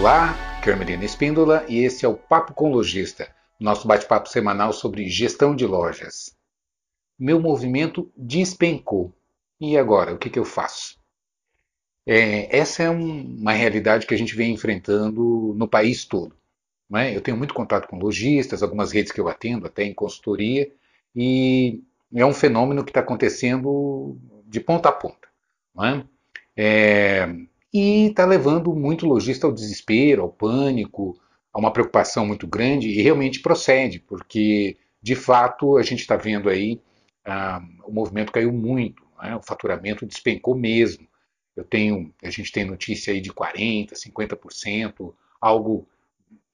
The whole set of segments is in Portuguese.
Olá, Carmelina Espíndola e esse é o Papo com Lojista, nosso bate-papo semanal sobre gestão de lojas. Meu movimento despencou. E agora, o que, que eu faço? É, essa é um, uma realidade que a gente vem enfrentando no país todo. É? Eu tenho muito contato com lojistas, algumas redes que eu atendo, até em consultoria, e é um fenômeno que está acontecendo de ponta a ponta. É? É, e está levando muito lojista ao desespero, ao pânico, a uma preocupação muito grande, e realmente procede, porque de fato a gente está vendo aí ah, o movimento caiu muito, é? o faturamento despencou mesmo. Eu tenho, a gente tem notícia aí de 40%, 50%, algo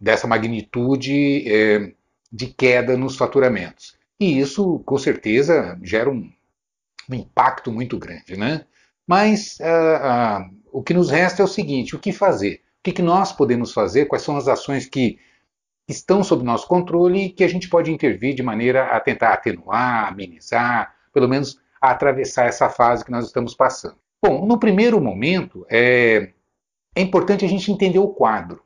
dessa magnitude é, de queda nos faturamentos. E isso, com certeza, gera um, um impacto muito grande. Né? Mas uh, uh, o que nos resta é o seguinte: o que fazer? O que, que nós podemos fazer? Quais são as ações que estão sob nosso controle e que a gente pode intervir de maneira a tentar atenuar, amenizar, pelo menos a atravessar essa fase que nós estamos passando? Bom, no primeiro momento, é, é importante a gente entender o quadro.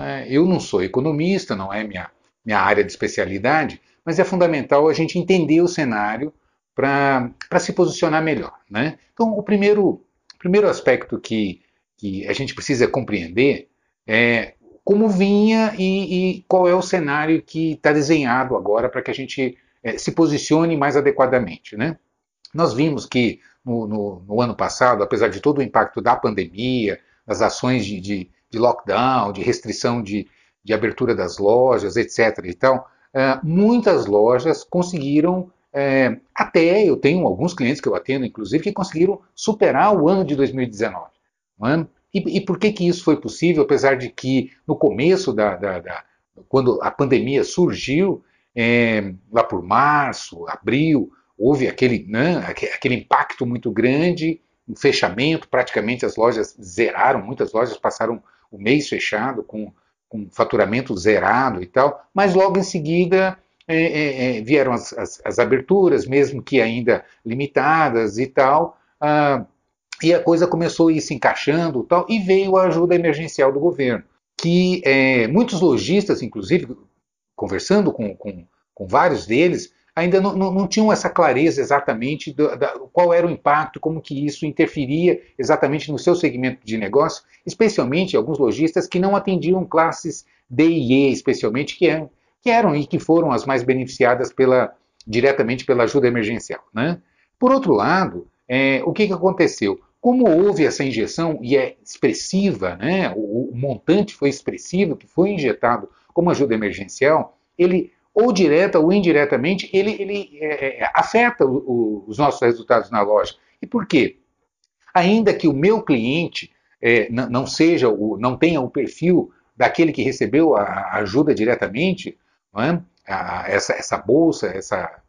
É? Eu não sou economista, não é minha, minha área de especialidade, mas é fundamental a gente entender o cenário para se posicionar melhor. Né? Então, o primeiro, primeiro aspecto que, que a gente precisa compreender é como vinha e, e qual é o cenário que está desenhado agora para que a gente é, se posicione mais adequadamente. Né? Nós vimos que no, no, no, ano passado, apesar de todo o impacto da pandemia, das ações de, de, de lockdown, de restrição de, de, abertura das lojas, etc. E tal, é, muitas lojas conseguiram, é, até eu tenho alguns clientes que eu atendo, inclusive, que conseguiram superar o ano de 2019. É? E, e, por que, que isso foi possível, apesar de que no começo da, da, da quando a pandemia surgiu, é, lá por março, abril, houve aquele, né, aquele impacto muito grande, um fechamento, praticamente as lojas zeraram, muitas lojas passaram o mês fechado com, com faturamento zerado e tal, mas logo em seguida é, é, é, vieram as, as, as, aberturas, mesmo que ainda limitadas e tal, ah, e a coisa começou a ir se encaixando tal, e veio a ajuda emergencial do governo, que é, muitos lojistas, inclusive, conversando com, com, com vários deles, ainda não, não, não tinham essa clareza exatamente do, da, qual era o impacto, como que isso interferia exatamente no seu segmento de negócio, especialmente alguns lojistas que não atendiam classes D e E, especialmente, que eram, que eram e que foram as mais beneficiadas pela, diretamente pela ajuda emergencial. Né? Por outro lado, é, o que, que aconteceu? Como houve essa injeção, e é expressiva, né, o, o montante foi expressivo, que foi injetado como ajuda emergencial, ele ou direta ou indiretamente, ele, ele é, é afeta o, o, os nossos resultados na loja. E por quê? Ainda que o meu cliente é, não seja o, não tenha o perfil daquele que recebeu a ajuda diretamente, é? essa, essa bolsa, essa,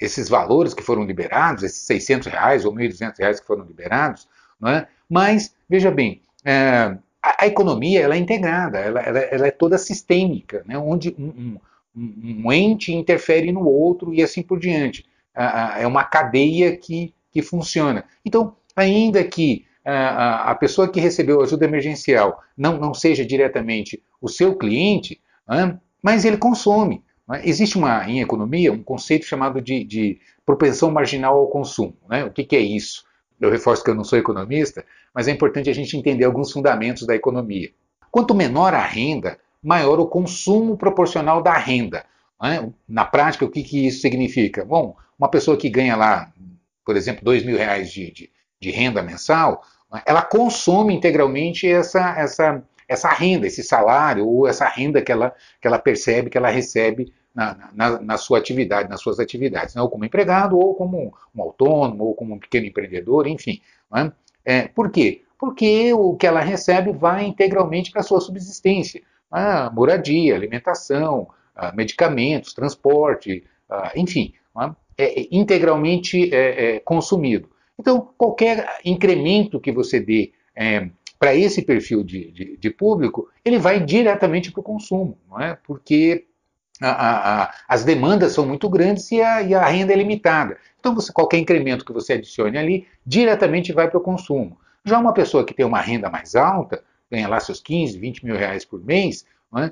esses valores que foram liberados, esses 600 reais ou 1.200 reais que foram liberados, é? mas veja bem, é, a, a, economia ela é integrada, ela, ela, ela é toda sistêmica, né? onde um, um um ente interfere no outro e assim por diante. É uma cadeia que, que funciona. Então, ainda que a pessoa que recebeu ajuda emergencial não, não seja diretamente o seu cliente, mas ele consome. Existe uma, em economia um conceito chamado de, de propensão marginal ao consumo. Né? O que, que é isso? Eu reforço que eu não sou economista, mas é importante a gente entender alguns fundamentos da economia. Quanto menor a renda, maior o consumo proporcional da renda. Né? Na prática, o que, que, isso significa? Bom, uma pessoa que ganha lá, por exemplo, dois mil reais de, de, de renda mensal, né? ela consome integralmente essa, essa, essa renda, esse salário, ou essa renda que ela, que ela percebe, que ela recebe na, na, na sua atividade, nas suas atividades, né? ou como empregado, ou como um autônomo, ou como um pequeno empreendedor, enfim. Né? É, por quê? Porque o que ela recebe vai integralmente para a sua subsistência a moradia, alimentação, medicamentos, transporte, enfim, é integralmente é, é, consumido. Então, qualquer incremento que você dê é, para esse perfil de, de, de, público, ele vai diretamente para o consumo, não é? porque a, a, as demandas são muito grandes e a, e a renda é limitada. Então, você, qualquer incremento que você adicione ali, diretamente vai para o consumo. Já uma pessoa que tem uma renda mais alta, ganha lá seus 15, 20 mil reais por mês, né,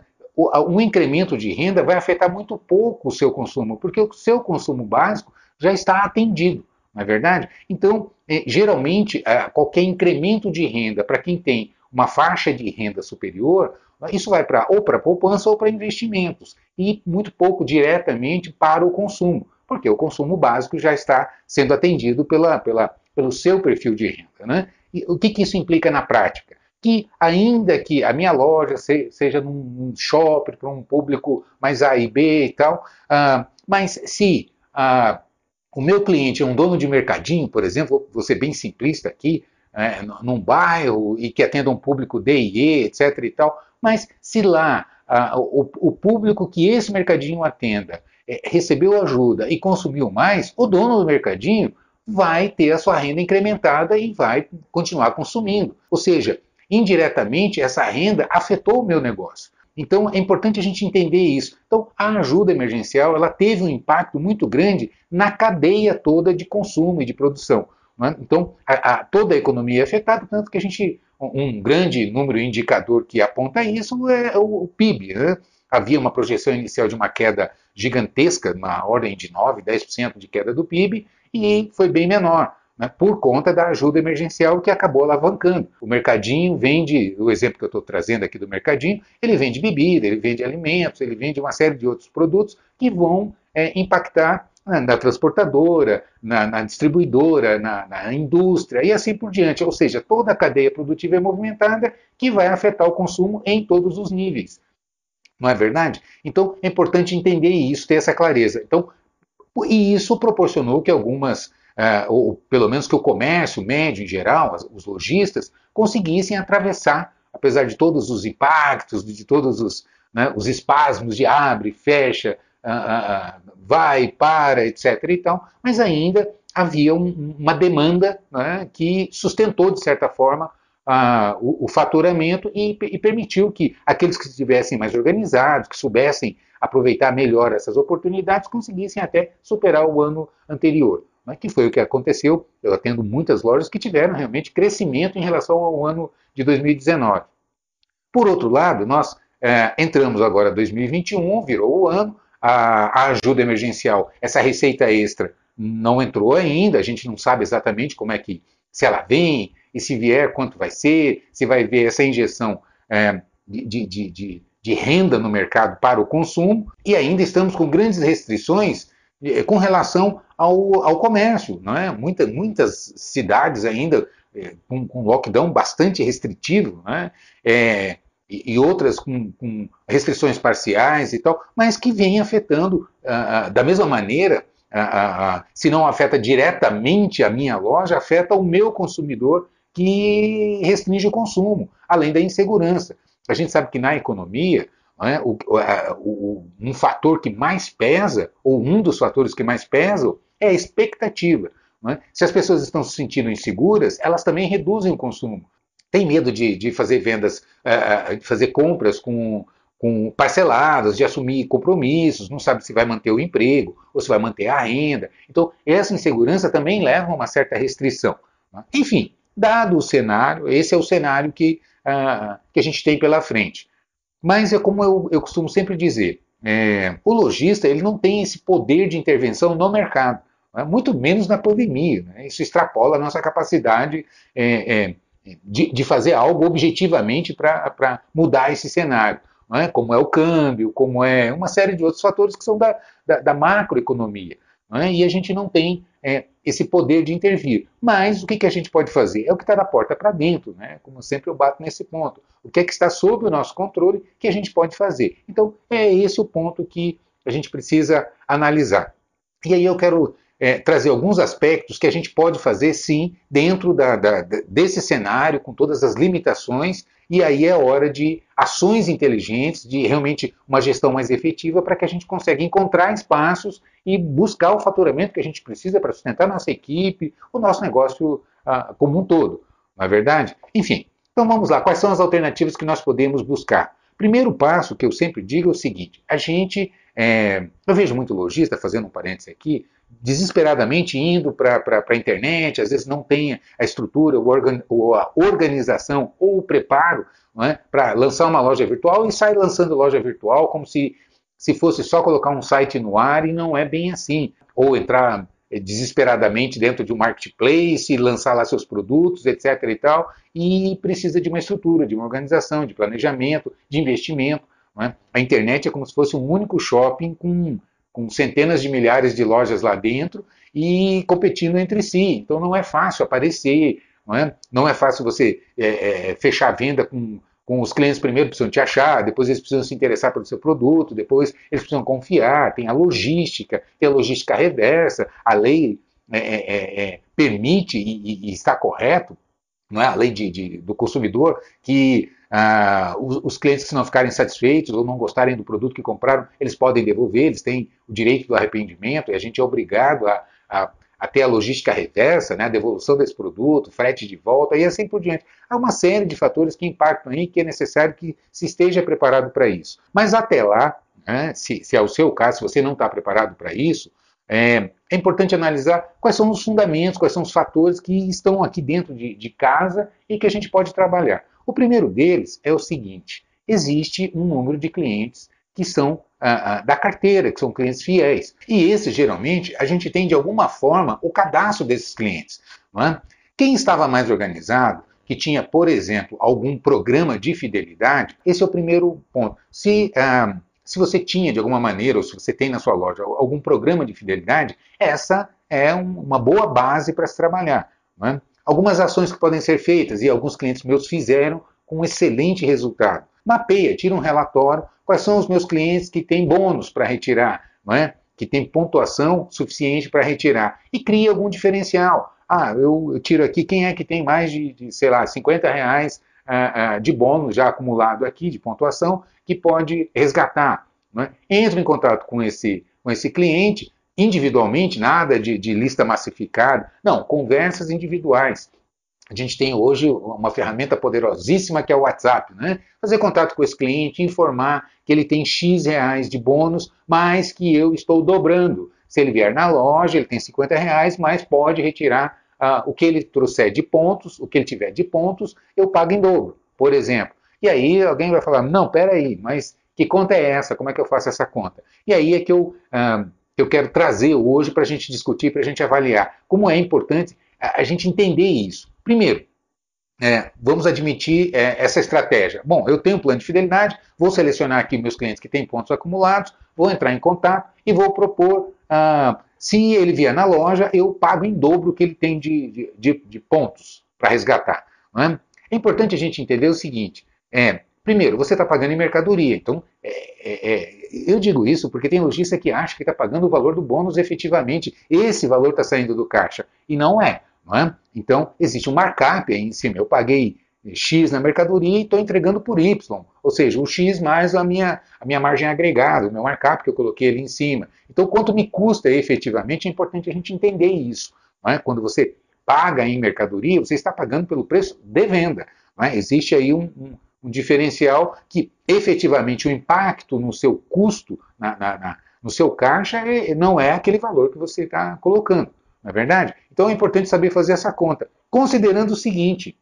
um incremento de renda vai afetar muito pouco o seu consumo, porque o seu consumo básico já está atendido, não é verdade? Então, é, geralmente, qualquer incremento de renda para quem tem uma faixa de renda superior, isso vai para ou para poupança ou para investimentos, e muito pouco diretamente para o consumo, porque o consumo básico já está sendo atendido pela, pela, pelo seu perfil de renda. Né? E o que, que isso implica na prática? que ainda que a minha loja seja num shopping para um público mais A e B e tal, uh, mas se uh, o meu cliente é um dono de mercadinho, por exemplo, vou ser bem simplista aqui, é, num bairro e que atenda um público D e E, etc e tal, mas se lá uh, o, o, público que esse mercadinho atenda é, recebeu ajuda e consumiu mais, o dono do mercadinho vai ter a sua renda incrementada e vai continuar consumindo. Ou seja, indiretamente essa renda afetou o meu negócio. Então é importante a gente entender isso. Então a ajuda emergencial ela teve um impacto muito grande na cadeia toda de consumo e de produção. É? Então a, a, toda a economia é afetada, tanto que a gente um grande número indicador que aponta isso é o, o PIB. Né? Havia uma projeção inicial de uma queda gigantesca, na ordem de 9, 10% de queda do PIB, e foi bem menor né, por conta da ajuda emergencial que acabou alavancando. O mercadinho vende, o exemplo que eu estou trazendo aqui do mercadinho, ele vende bebida, ele vende alimentos, ele vende uma série de outros produtos que vão é, impactar na transportadora, na, na distribuidora, na, na, indústria e assim por diante. Ou seja, toda a cadeia produtiva é movimentada que vai afetar o consumo em todos os níveis. Não é verdade? Então é importante entender isso, ter essa clareza. Então, e isso proporcionou que algumas ou pelo menos que o comércio médio em geral, os lojistas, conseguissem atravessar, apesar de todos os impactos, de todos os, né, os espasmos de abre, fecha, uh, uh, vai, para, etc. E tal, mas ainda havia um, uma demanda né, que sustentou, de certa forma, o, o, faturamento e, e, permitiu que aqueles que estivessem mais organizados, que soubessem aproveitar melhor essas oportunidades, conseguissem até superar o ano anterior né, que foi o que aconteceu. Eu atendo muitas lojas que tiveram realmente crescimento em relação ao ano de 2019. Por outro lado, nós é, entramos agora em 2021, virou o ano, a, a ajuda emergencial, essa receita extra não entrou ainda, a gente não sabe exatamente como é que, se ela vem, e se vier, quanto vai ser, se vai ver essa injeção é, de, de, de, de, renda no mercado para o consumo, e ainda estamos com grandes restrições com relação ao, ao comércio. Não é? Muita, muitas cidades ainda é, com, com lockdown bastante restritivo, né? é, e, e, outras com, com, restrições parciais e tal, mas que vêm afetando ah, ah, da mesma maneira. Ah, se não afeta diretamente a minha loja, afeta o meu consumidor que restringe o consumo, além da insegurança. A gente sabe que na economia é? O, o, um fator que mais pesa, ou um dos fatores que mais pesam, é a expectativa. É? Se as pessoas estão se sentindo inseguras, elas também reduzem o consumo. Tem medo de, de fazer vendas, uh, de fazer compras com, com parceladas, de assumir compromissos, não sabe se vai manter o emprego ou se vai manter a renda. Então, essa insegurança também leva a uma certa restrição. É? Enfim, dado o cenário, esse é o cenário que, uh, que a gente tem pela frente. Mas é como eu, eu costumo sempre dizer, é, o lojista ele não tem esse poder de intervenção no mercado, né? muito menos na pandemia. Né? Isso extrapola a nossa capacidade é, é, de, de, fazer algo objetivamente para mudar esse cenário, né? como é o câmbio, como é uma série de outros fatores que são da, da, da macroeconomia. Né? E a gente não tem é, esse poder de intervir. Mas o que, que a gente pode fazer? É o que está da porta para dentro, né? como sempre eu bato nesse ponto. O que é que está sob o nosso controle que a gente pode fazer? Então, é esse o ponto que a gente precisa analisar. E aí eu quero é, trazer alguns aspectos que a gente pode fazer, sim, dentro da, da, desse cenário, com todas as limitações e aí é hora de ações inteligentes, de realmente uma gestão mais efetiva para que a gente consiga encontrar espaços e buscar o faturamento que a gente precisa para sustentar nossa equipe, o nosso negócio ah, como um todo, não é verdade? Enfim, então vamos lá, quais são as alternativas que nós podemos buscar? Primeiro passo que eu sempre digo é o seguinte: a gente é, eu vejo muito lojista, fazendo um parênteses aqui, desesperadamente indo para a internet, às vezes não tem a estrutura, ou a organização, ou o preparo é, para lançar uma loja virtual e sai lançando loja virtual como se, se fosse só colocar um site no ar e não é bem assim. Ou entrar é, desesperadamente dentro de um marketplace, lançar lá seus produtos, etc. e tal, e precisa de uma estrutura, de uma organização, de planejamento, de investimento. É? A internet é como se fosse um único shopping com com centenas de milhares de lojas lá dentro e competindo entre si. Então não é fácil aparecer, não é, não é fácil você é, é, fechar a venda com, com os clientes primeiro precisam te achar, depois eles precisam se interessar pelo seu produto, depois eles precisam confiar, tem a logística, tem a logística reversa, a lei é, é, é, é permite e, e, está correto, não é? a lei de, de, do consumidor, que ah, os, os, clientes que não ficarem satisfeitos ou não gostarem do produto que compraram, eles podem devolver, eles têm o direito do arrependimento e a gente é obrigado a, a, a ter a logística reversa, né, a devolução desse produto, frete de volta e assim por diante. Há uma série de fatores que impactam aí que é necessário que se esteja preparado para isso. Mas até lá, né, se, se é o seu caso, se você não está preparado para isso, é, é, importante analisar quais são os fundamentos, quais são os fatores que estão aqui dentro de, de casa e que a gente pode trabalhar. O primeiro deles é o seguinte: existe um número de clientes que são ah, ah, da carteira, que são clientes fiéis. E esses, geralmente, a gente tem de alguma forma o cadastro desses clientes. É? Quem estava mais organizado, que tinha, por exemplo, algum programa de fidelidade, esse é o primeiro ponto. Se, ah, se você tinha, de alguma maneira, ou se você tem na sua loja algum programa de fidelidade, essa é um, uma boa base para se trabalhar. É? Algumas ações que podem ser feitas, e alguns clientes meus fizeram com um excelente resultado. Mapeia, tira um relatório, quais são os meus clientes que têm bônus para retirar, não é? que tem pontuação suficiente para retirar, e cria algum diferencial. Ah, eu, tiro aqui quem é que tem mais de, de sei lá, 50 reais ah, ah, de bônus já acumulado aqui, de pontuação, que pode resgatar. Não é? Entra em contato com esse, com esse cliente, individualmente, nada de, de lista massificada. Não, conversas individuais. A gente tem hoje uma ferramenta poderosíssima que é o WhatsApp, né? Fazer contato com esse cliente, informar que ele tem X reais de bônus, mas que eu estou dobrando. Se ele vier na loja, ele tem 50 reais, mas pode retirar uh, o que ele trouxer de pontos, o que ele tiver de pontos, eu pago em dobro, por exemplo. E aí alguém vai falar, não, peraí, mas que conta é essa? Como é que eu faço essa conta? E aí é que eu uh, eu quero trazer hoje para a gente discutir, para a gente avaliar. Como é importante a, gente entender isso. Primeiro, é, vamos admitir é, essa estratégia. Bom, eu tenho um plano de fidelidade, vou selecionar aqui meus clientes que têm pontos acumulados, vou entrar em contato e vou propor. Ah, se ele vier na loja, eu pago em dobro o que ele tem de, de, de pontos para resgatar. É? é? importante a gente entender o seguinte: é, primeiro, você está pagando em mercadoria, então é, é eu digo isso porque tem lojista que acha que está pagando o valor do bônus efetivamente. Esse valor está saindo do caixa. E não é, não é. Então, existe um markup aí em cima. Eu paguei X na mercadoria e estou entregando por Y. Ou seja, o X mais a minha, a minha margem agregada, o meu markup que eu coloquei ali em cima. Então, quanto me custa efetivamente, é importante a gente entender isso. É? Quando você paga em mercadoria, você está pagando pelo preço de venda. É? Existe aí um, um um diferencial que efetivamente o impacto no seu custo, na, na, na, no seu caixa, é, não é aquele valor que você está colocando, não é verdade? Então é importante saber fazer essa conta, considerando o seguinte,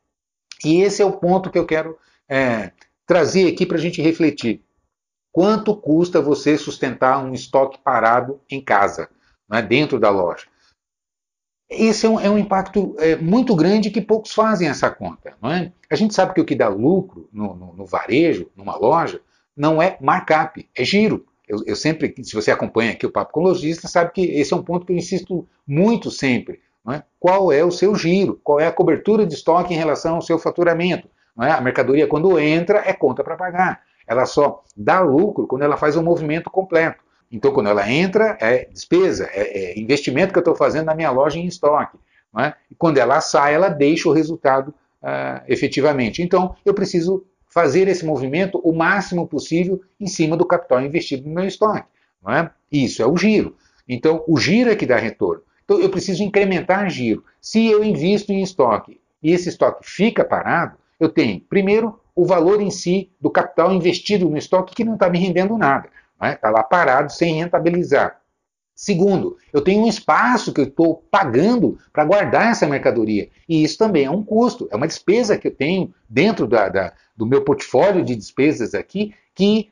e esse é o ponto que eu quero é, trazer aqui para a gente refletir. Quanto custa você sustentar um estoque parado em casa, né, dentro da loja? Esse é um, é um impacto é, muito grande que poucos fazem essa conta. Não é? A gente sabe que o que dá lucro no, no, no varejo, numa loja, não é markup, é giro. Eu, eu, sempre, se você acompanha aqui o Papo com Lojista, sabe que esse é um ponto que eu insisto muito sempre. É? Qual é o seu giro? Qual é a cobertura de estoque em relação ao seu faturamento? É? A mercadoria, quando entra, é conta para pagar. Ela só dá lucro quando ela faz um movimento completo. Então, quando ela entra, é despesa, é, é investimento que eu estou fazendo na minha loja em estoque. É? E quando ela sai, ela deixa o resultado uh, efetivamente. Então, eu preciso fazer esse movimento o máximo possível em cima do capital investido no meu estoque. É? Isso é o giro. Então, o giro é que dá retorno. Então, eu preciso incrementar giro. Se eu invisto em estoque e esse estoque fica parado, eu tenho, primeiro, o valor em si do capital investido no estoque que não está me rendendo nada. Está né? Tá lá parado sem rentabilizar. Segundo, eu tenho um espaço que eu estou pagando para guardar essa mercadoria. E isso também é um custo, é uma despesa que eu tenho dentro da, da, do meu portfólio de despesas aqui que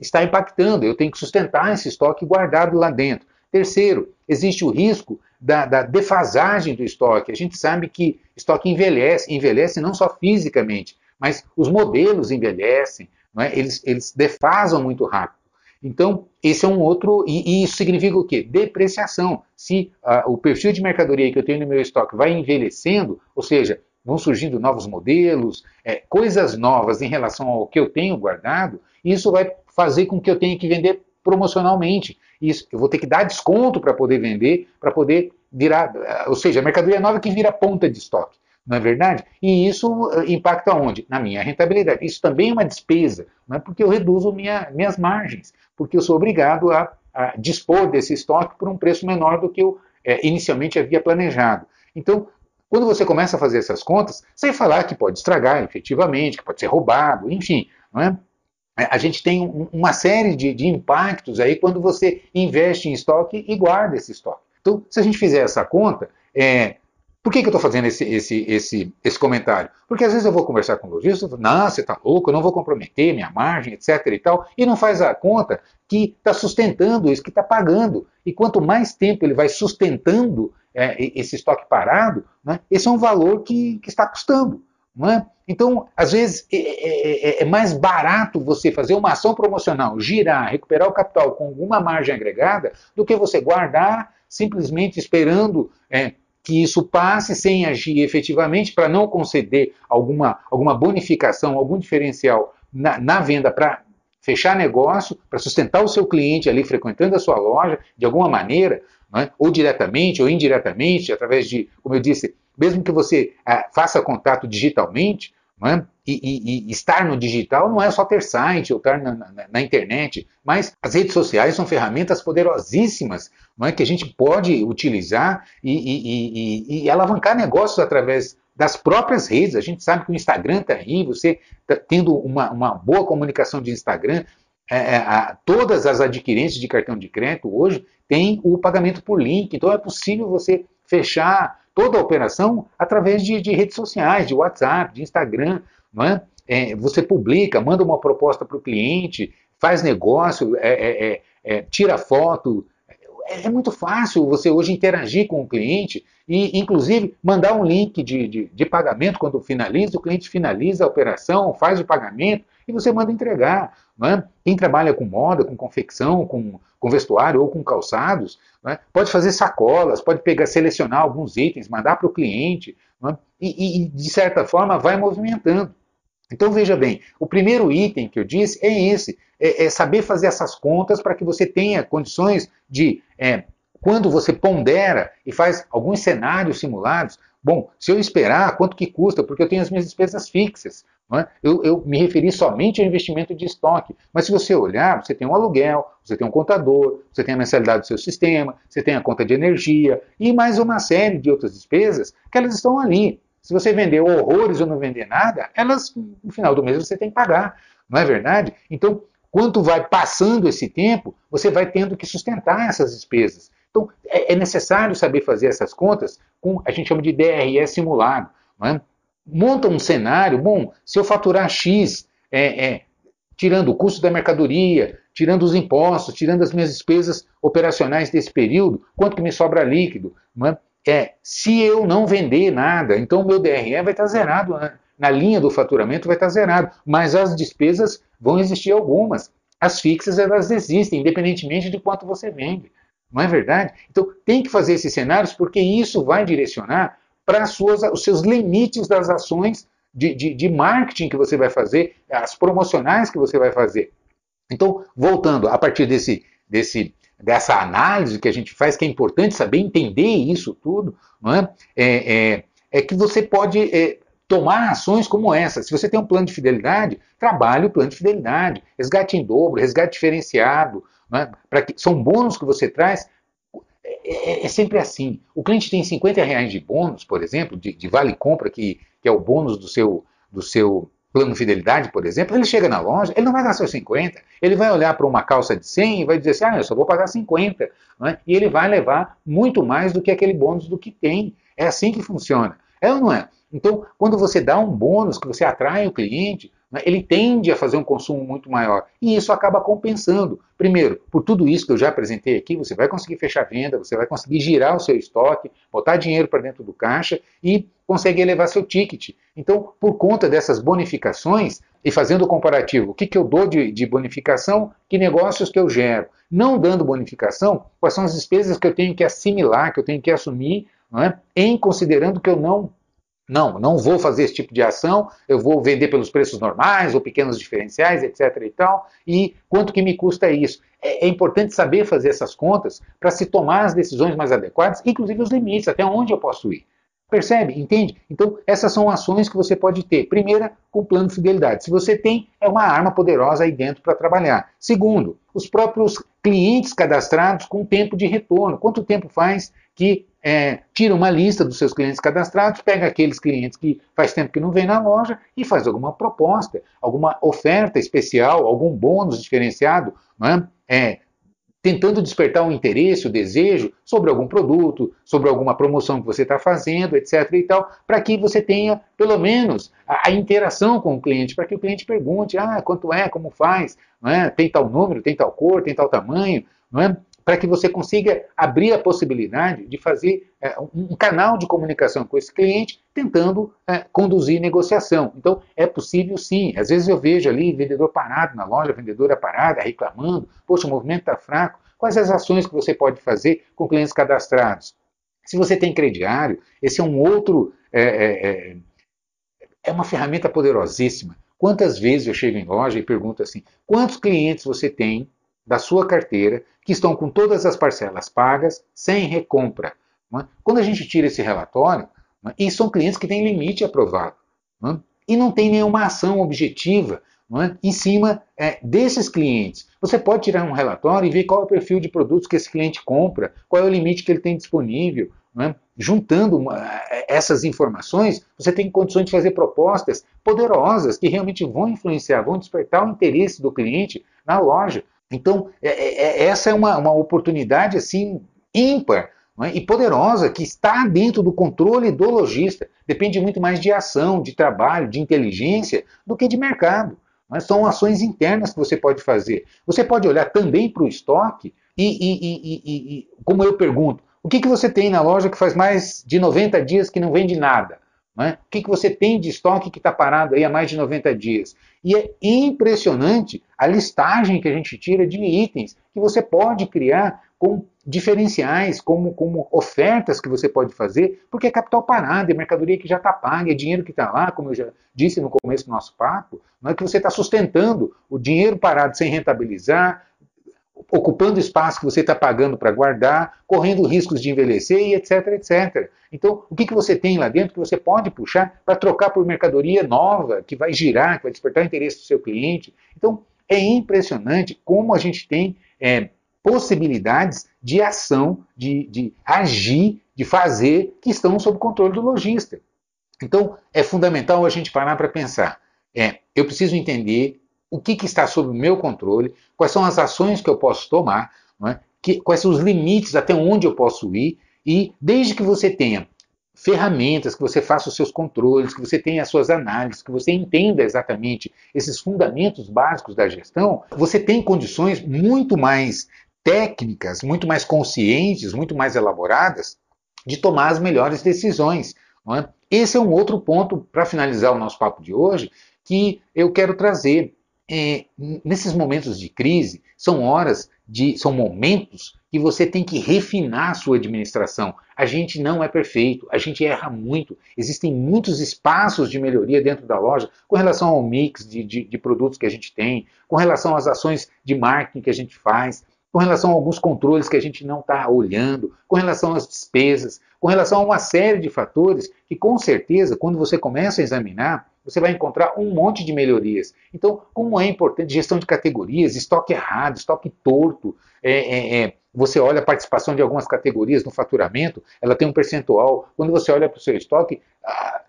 está impactando. Eu tenho que sustentar esse estoque guardado lá dentro. Terceiro, existe o risco da, da, defasagem do estoque. A gente sabe que estoque envelhece, envelhece não só fisicamente, mas os modelos envelhecem, é? eles, eles defasam muito rápido. Então, esse é um outro, e, e isso significa o quê? Depreciação. Se uh, o perfil de mercadoria que eu tenho no meu estoque vai envelhecendo, ou seja, vão surgindo novos modelos, é, coisas novas em relação ao que eu tenho guardado, isso vai fazer com que eu tenha que vender promocionalmente. Isso, eu vou ter que dar desconto para poder vender, para poder virar, ou seja, a mercadoria nova que vira ponta de estoque não é verdade? E isso eh, impacta onde? Na minha rentabilidade. Isso também é uma despesa, não é porque eu reduzo minha, minhas margens, porque eu sou obrigado a, a, dispor desse estoque por um preço menor do que eu é, inicialmente havia planejado. Então, quando você começa a fazer essas contas, sem falar que pode estragar efetivamente, que pode ser roubado, enfim, não é? é a gente tem uma série de, de impactos aí quando você investe em estoque e guarda esse estoque. Então, se a gente fizer essa conta, é, por que, que eu estou fazendo esse, esse, esse, esse comentário? Porque às vezes eu vou conversar com o lojista, não, você está louco, eu não vou comprometer minha margem, etc. e tal, e não faz a conta que está sustentando isso, que está pagando. E quanto mais tempo ele vai sustentando é, esse estoque parado, né, esse é um valor que, que está custando. É? Então, às vezes, é, é, é, é, mais barato você fazer uma ação promocional, girar, recuperar o capital com alguma margem agregada, do que você guardar simplesmente esperando é, que isso passe sem agir efetivamente para não conceder alguma, alguma bonificação, algum diferencial na, na venda para fechar negócio, para sustentar o seu cliente ali frequentando a sua loja de alguma maneira, é? ou diretamente ou indiretamente, através de, como eu disse, mesmo que você ah, faça contato digitalmente, é? E, e, e, estar no digital não é só ter site ou estar na, na, na, internet, mas as redes sociais são ferramentas poderosíssimas não é? que a gente pode utilizar e, e alavancar negócios através das próprias redes. A gente sabe que o Instagram está aí, você tá tendo uma, uma, boa comunicação de Instagram. É, é, a, todas as adquirentes de cartão de crédito hoje têm o pagamento por link, então é possível você fechar toda a operação através de, de redes sociais, de WhatsApp, de Instagram. Não é? É, você publica, manda uma proposta para o cliente, faz negócio, é, é, é, é tira foto. É, muito fácil você hoje interagir com o cliente e, inclusive, mandar um link de, de, de pagamento quando finaliza, o cliente finaliza a operação, faz o pagamento e você manda entregar. É? Quem trabalha com moda, com confecção, com, com vestuário ou com calçados, é? pode fazer sacolas, pode pegar, selecionar alguns itens, mandar para o cliente é? e, e, de certa forma, vai movimentando. Então veja bem, o primeiro item que eu disse é esse, é, é saber fazer essas contas para que você tenha condições de, é, quando você pondera e faz alguns cenários simulados, bom, se eu esperar, quanto que custa? Porque eu tenho as minhas despesas fixas. É? Eu, eu, me referi somente ao investimento de estoque. Mas se você olhar, você tem um aluguel, você tem um contador, você tem a mensalidade do seu sistema, você tem a conta de energia e mais uma série de outras despesas que elas estão ali. Se você vender horrores ou não vender nada, elas, no final do mês, você tem que pagar. Não é verdade? Então, quanto vai passando esse tempo, você vai tendo que sustentar essas despesas. Então, é, é necessário saber fazer essas contas com, a gente chama de DRE simulado. Não é? monta um cenário, bom, se eu faturar X, é, é, tirando o custo da mercadoria, tirando os impostos, tirando as minhas despesas operacionais desse período, quanto que me sobra líquido? É? É? se eu não vender nada, então meu DRE vai estar zerado, né? na linha do faturamento vai estar zerado, mas as despesas vão existir algumas. As fixas elas existem, independentemente de quanto você vende. Não é verdade? Então tem que fazer esses cenários porque isso vai direcionar para os seus limites das ações de, de, de marketing que você vai fazer, as promocionais que você vai fazer. Então, voltando a partir desse, desse, dessa análise que a gente faz, que é importante saber entender isso tudo, é? É, é, é que você pode é, tomar ações como essa. Se você tem um plano de fidelidade, trabalhe o plano de fidelidade, resgate em dobro, resgate diferenciado, é? que, são bônus que você traz é, é, sempre assim. O cliente tem 50 reais de bônus, por exemplo, de, de vale compra, que, que é o bônus do seu, do seu plano fidelidade, por exemplo, ele chega na loja, ele não vai gastar os 50, ele vai olhar para uma calça de 100 e vai dizer assim, ah, eu só vou pagar 50, é? e ele vai levar muito mais do que aquele bônus do que tem. É assim que funciona. É ou não é? Então, quando você dá um bônus, que você atrai o cliente, né, ele tende a fazer um consumo muito maior. E isso acaba compensando. Primeiro, por tudo isso que eu já apresentei aqui, você vai conseguir fechar venda, você vai conseguir girar o seu estoque, botar dinheiro para dentro do caixa e consegue elevar seu ticket. Então, por conta dessas bonificações, e fazendo o comparativo, o que, que eu dou de, de bonificação, que negócios que eu gero. Não dando bonificação, quais são as despesas que eu tenho que assimilar, que eu tenho que assumir, é? em considerando que eu não não, não vou fazer esse tipo de ação, eu vou vender pelos preços normais ou pequenos diferenciais, etc. e tal. E quanto que me custa isso? É, é importante saber fazer essas contas para se tomar as decisões mais adequadas, inclusive os limites, até onde eu posso ir. Percebe? Entende? Então, essas são ações que você pode ter. Primeira, com plano de fidelidade. Se você tem, é uma arma poderosa aí dentro para trabalhar. Segundo, os próprios clientes cadastrados com tempo de retorno. Quanto tempo faz que é, tira uma lista dos seus clientes cadastrados, pega aqueles clientes que faz tempo que não vem na loja e faz alguma proposta, alguma oferta especial, algum bônus diferenciado, é? É, tentando despertar o um interesse, o um desejo sobre algum produto, sobre alguma promoção que você está fazendo, etc. e tal, para que você tenha pelo menos a, a, interação com o cliente, para que o cliente pergunte, ah, quanto é, como faz, é? tem tal número, tem tal cor, tem tal tamanho, não é? Para que você consiga abrir a possibilidade de fazer é, um canal de comunicação com esse cliente, tentando é, conduzir negociação. Então, é possível sim. Às vezes eu vejo ali vendedor parado na loja, vendedora parada, reclamando, poxa, o movimento está fraco. Quais as ações que você pode fazer com clientes cadastrados? Se você tem crediário, esse é um outro. É, é, é, é uma ferramenta poderosíssima. Quantas vezes eu chego em loja e pergunto assim: quantos clientes você tem da sua carteira que estão com todas as parcelas pagas, sem recompra. É? Quando a gente tira esse relatório, é? e são clientes que têm limite aprovado, é? e não tem nenhuma ação objetiva em cima é, desses clientes. Você pode tirar um relatório e ver qual é o perfil de produtos que esse cliente compra, qual é o limite que ele tem disponível. Juntando uma, essas informações, você tem condições de fazer propostas poderosas que realmente vão influenciar, vão despertar o interesse do cliente na loja. Então, é, é, é, essa é uma, uma oportunidade assim ímpar é? e poderosa que está dentro do controle do lojista. Depende muito mais de ação, de trabalho, de inteligência do que de mercado. Mas são ações internas que você pode fazer. Você pode olhar também para o estoque e, e, e, e, como eu pergunto, o que, que você tem na loja que faz mais de 90 dias que não vende nada? É? O que, que você tem de estoque que está parado aí há mais de 90 dias? E é impressionante a listagem que a gente tira de itens que você pode criar com diferenciais, como, como ofertas que você pode fazer, porque é capital parado, é mercadoria que já está paga, é dinheiro que está lá, como eu já disse no começo do nosso papo, não é que você está sustentando o dinheiro parado sem rentabilizar, ocupando espaço que você está pagando para guardar, correndo riscos de envelhecer e etc, etc. Então, o que, que você tem lá dentro que você pode puxar para trocar por mercadoria nova, que vai girar, que vai despertar interesse do seu cliente? Então, é impressionante como a gente tem é, possibilidades de ação, de, de agir, de fazer, que estão sob controle do lojista. Então, é fundamental a gente parar para pensar. É, eu preciso entender o que, que, está sob o meu controle, quais são as ações que eu posso tomar, é? que, quais são os limites até onde eu posso ir, e desde que você tenha ferramentas, que você faça os seus controles, que você tenha as suas análises, que você entenda exatamente esses fundamentos básicos da gestão, você tem condições muito mais técnicas, muito mais conscientes, muito mais elaboradas de tomar as melhores decisões. É? Esse é um outro ponto, para finalizar o nosso papo de hoje, que eu quero trazer é, nesses momentos de crise, são horas de, são momentos que você tem que refinar a sua administração. A gente não é perfeito, a gente erra muito. Existem muitos espaços de melhoria dentro da loja com relação ao mix de, de, de produtos que a gente tem, com relação às ações de marketing que a gente faz, com relação a alguns controles que a gente não está olhando, com relação às despesas, com relação a uma série de fatores que, com certeza, quando você começa a examinar, você vai encontrar um monte de melhorias. Então, como é importante gestão de categorias, estoque errado, estoque torto, é, é, é, você olha a participação de algumas categorias no faturamento, ela tem um percentual. Quando você olha para o seu estoque, ah,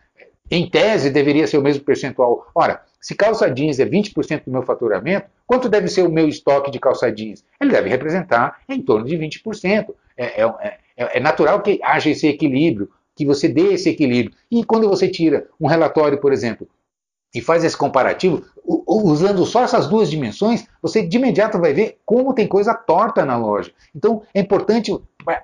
em tese deveria ser o mesmo percentual. Ora, se calça jeans é 20% do meu faturamento, quanto deve ser o meu estoque de calça jeans? Ele deve representar em torno de 20%. É, é, é, é natural que haja esse equilíbrio, que você dê esse equilíbrio. E quando você tira um relatório, por exemplo, e faz esse comparativo, usando só essas duas dimensões, você de imediato vai ver como tem coisa torta na loja. Então é importante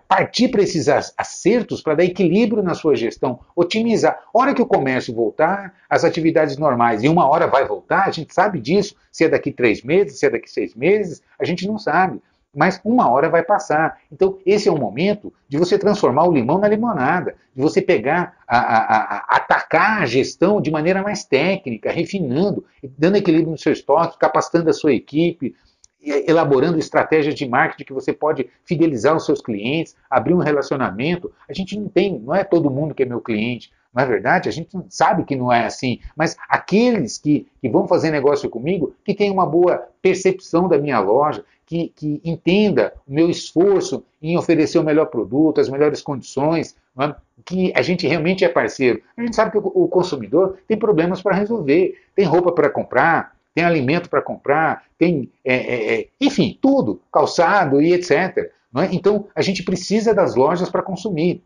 partir para esses acertos para dar equilíbrio na sua gestão, otimizar. Hora que o comércio voltar, as atividades normais, e uma hora vai voltar, a gente sabe disso, se é daqui três meses, se é daqui seis meses, a gente não sabe mas uma hora vai passar. Então, esse é o momento de você transformar o limão na limonada, de você pegar, a, a, a, atacar a gestão de maneira mais técnica, refinando, dando equilíbrio no seu estoque, capacitando a sua equipe, elaborando estratégias de marketing que você pode fidelizar os seus clientes, abrir um relacionamento. A gente não tem, não é todo mundo que é meu cliente. É verdade? A gente sabe que não é assim, mas aqueles que, que vão fazer negócio comigo, que têm uma boa percepção da minha loja, que, que entenda o meu esforço em oferecer o melhor produto, as melhores condições, é? que a gente realmente é parceiro. A gente sabe que o, consumidor tem problemas para resolver, tem roupa para comprar, tem alimento para comprar, tem, é, é, é, enfim, tudo, calçado e etc. É? Então, a gente precisa das lojas para consumir.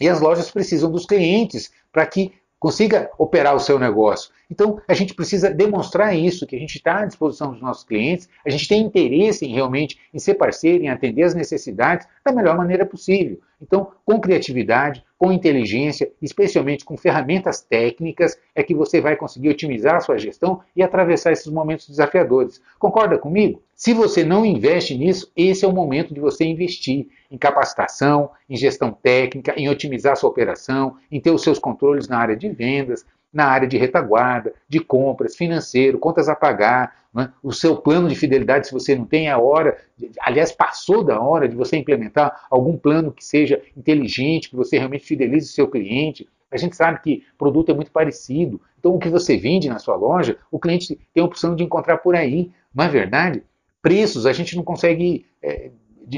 E as lojas precisam dos clientes para que consiga operar o seu negócio. Então, a gente precisa demonstrar isso, que a gente está à disposição dos nossos clientes, a gente tem interesse em realmente em ser parceiro, em atender as necessidades da melhor maneira possível. Então, com criatividade, com inteligência, especialmente com ferramentas técnicas, é que você vai conseguir otimizar a sua gestão e atravessar esses momentos desafiadores. Concorda comigo? Se você não investe nisso, esse é o momento de você investir em capacitação, em gestão técnica, em otimizar a sua operação, em ter os seus controles na área de vendas, na área de retaguarda, de compras, financeiro, contas a pagar, né? o seu plano de fidelidade, se você não tem a hora, aliás, passou da hora de você implementar algum plano que seja inteligente, que você realmente fidelize o seu cliente. A gente sabe que produto é muito parecido, então o que você vende na sua loja, o cliente tem a opção de encontrar por aí, não é verdade? Preços, a gente não consegue. É,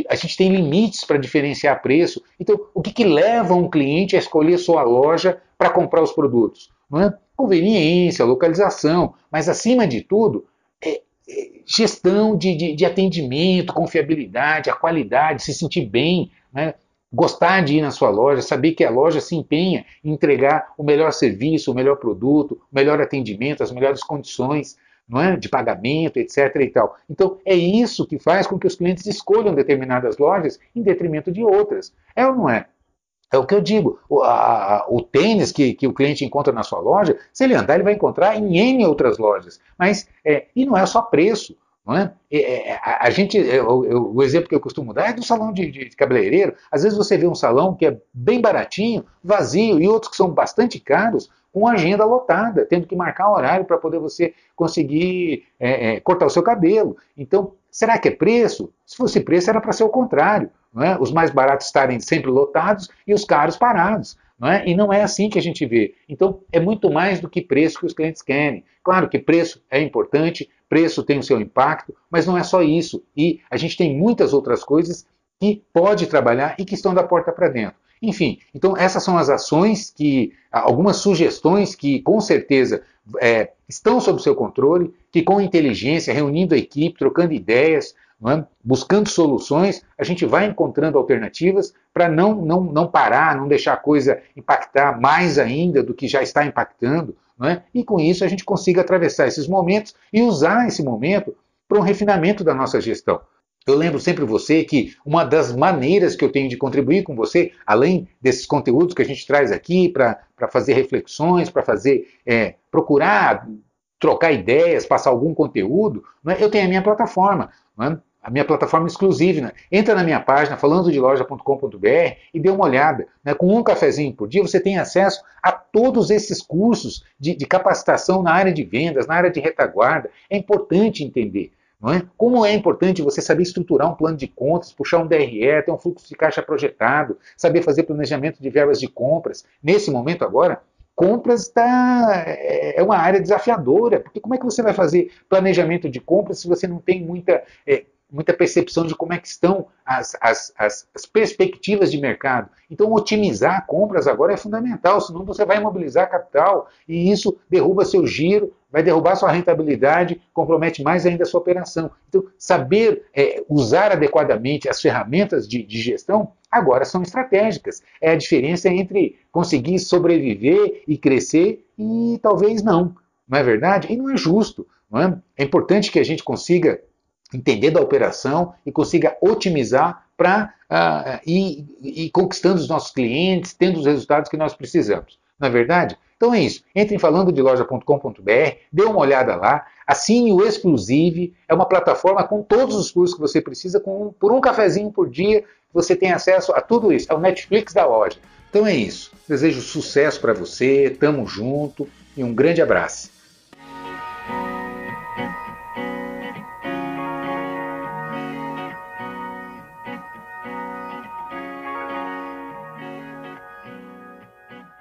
a gente tem limites para diferenciar preço. Então, o que, que leva um cliente a escolher sua loja para comprar os produtos? É? conveniência, localização, mas acima de tudo, é, é gestão de, de, de, atendimento, confiabilidade, a qualidade, se sentir bem, né? gostar de ir na sua loja, saber que a loja se empenha em entregar o melhor serviço, o melhor produto, o melhor atendimento, as melhores condições é? de pagamento, etc. E tal. Então, é isso que faz com que os clientes escolham determinadas lojas em detrimento de outras. É ou não é? É o que eu digo. O, a, o tênis que, que, o cliente encontra na sua loja, se ele andar, ele vai encontrar em N outras lojas. Mas, é, e não é só preço. Não é? é, é a, a, gente, é, o, o, exemplo que eu costumo dar é do salão de, de, cabeleireiro. Às vezes você vê um salão que é bem baratinho, vazio, e outros que são bastante caros, com agenda lotada, tendo que marcar horário para poder você conseguir é, é, cortar o seu cabelo. Então, será que é preço? Se fosse preço, era para ser o contrário. É? Os mais baratos estarem sempre lotados e os caros parados. Não é? E não é assim que a gente vê. Então, é muito mais do que preço que os clientes querem. Claro que preço é importante, preço tem o seu impacto, mas não é só isso. E a gente tem muitas outras coisas que pode trabalhar e que estão da porta para dentro. Enfim, então essas são as ações que, algumas sugestões que com certeza é, estão sob seu controle, que com inteligência, reunindo a equipe, trocando ideias, é? buscando soluções, a gente vai encontrando alternativas para não, não, não parar, não deixar a coisa impactar mais ainda do que já está impactando, é? e com isso a gente consiga atravessar esses momentos e usar esse momento para um refinamento da nossa gestão. Eu lembro sempre você que uma das maneiras que eu tenho de contribuir com você, além desses conteúdos que a gente traz aqui para fazer reflexões, para fazer é, procurar trocar ideias, passar algum conteúdo, é? eu tenho a minha plataforma. É? A minha plataforma exclusiva. Né? Entra na minha página falandodeloja.com.br e dê uma olhada. Né? Com um cafezinho por dia você tem acesso a todos esses cursos de, de, capacitação na área de vendas, na área de retaguarda. É importante entender. Não é? Como é importante você saber estruturar um plano de contas, puxar um DRE, ter um fluxo de caixa projetado, saber fazer planejamento de verbas de compras. Nesse momento agora, compras tá, é uma área desafiadora, porque como é que você vai fazer planejamento de compras se você não tem muita é, muita percepção de como é que estão as, as, as, as, perspectivas de mercado. Então, otimizar compras agora é fundamental, senão você vai imobilizar capital e isso derruba seu giro, vai derrubar sua rentabilidade, compromete mais ainda a sua operação. Então, saber é, usar adequadamente as ferramentas de, de gestão agora são estratégicas. É a diferença entre conseguir sobreviver e crescer e talvez não. Não é verdade? E não é justo. Não é? é importante que a gente consiga entender da operação e consiga otimizar para uh, ah, ir, ir conquistando os nossos clientes, tendo os resultados que nós precisamos. Não é verdade? Então é isso. Entre em falandodeloja.com.br, dê uma olhada lá, assine o Exclusive, é uma plataforma com todos os cursos que você precisa, com, por um cafezinho por dia, você tem acesso a tudo isso. É o Netflix da loja. Então é isso. Desejo sucesso para você, tamo junto e um grande abraço.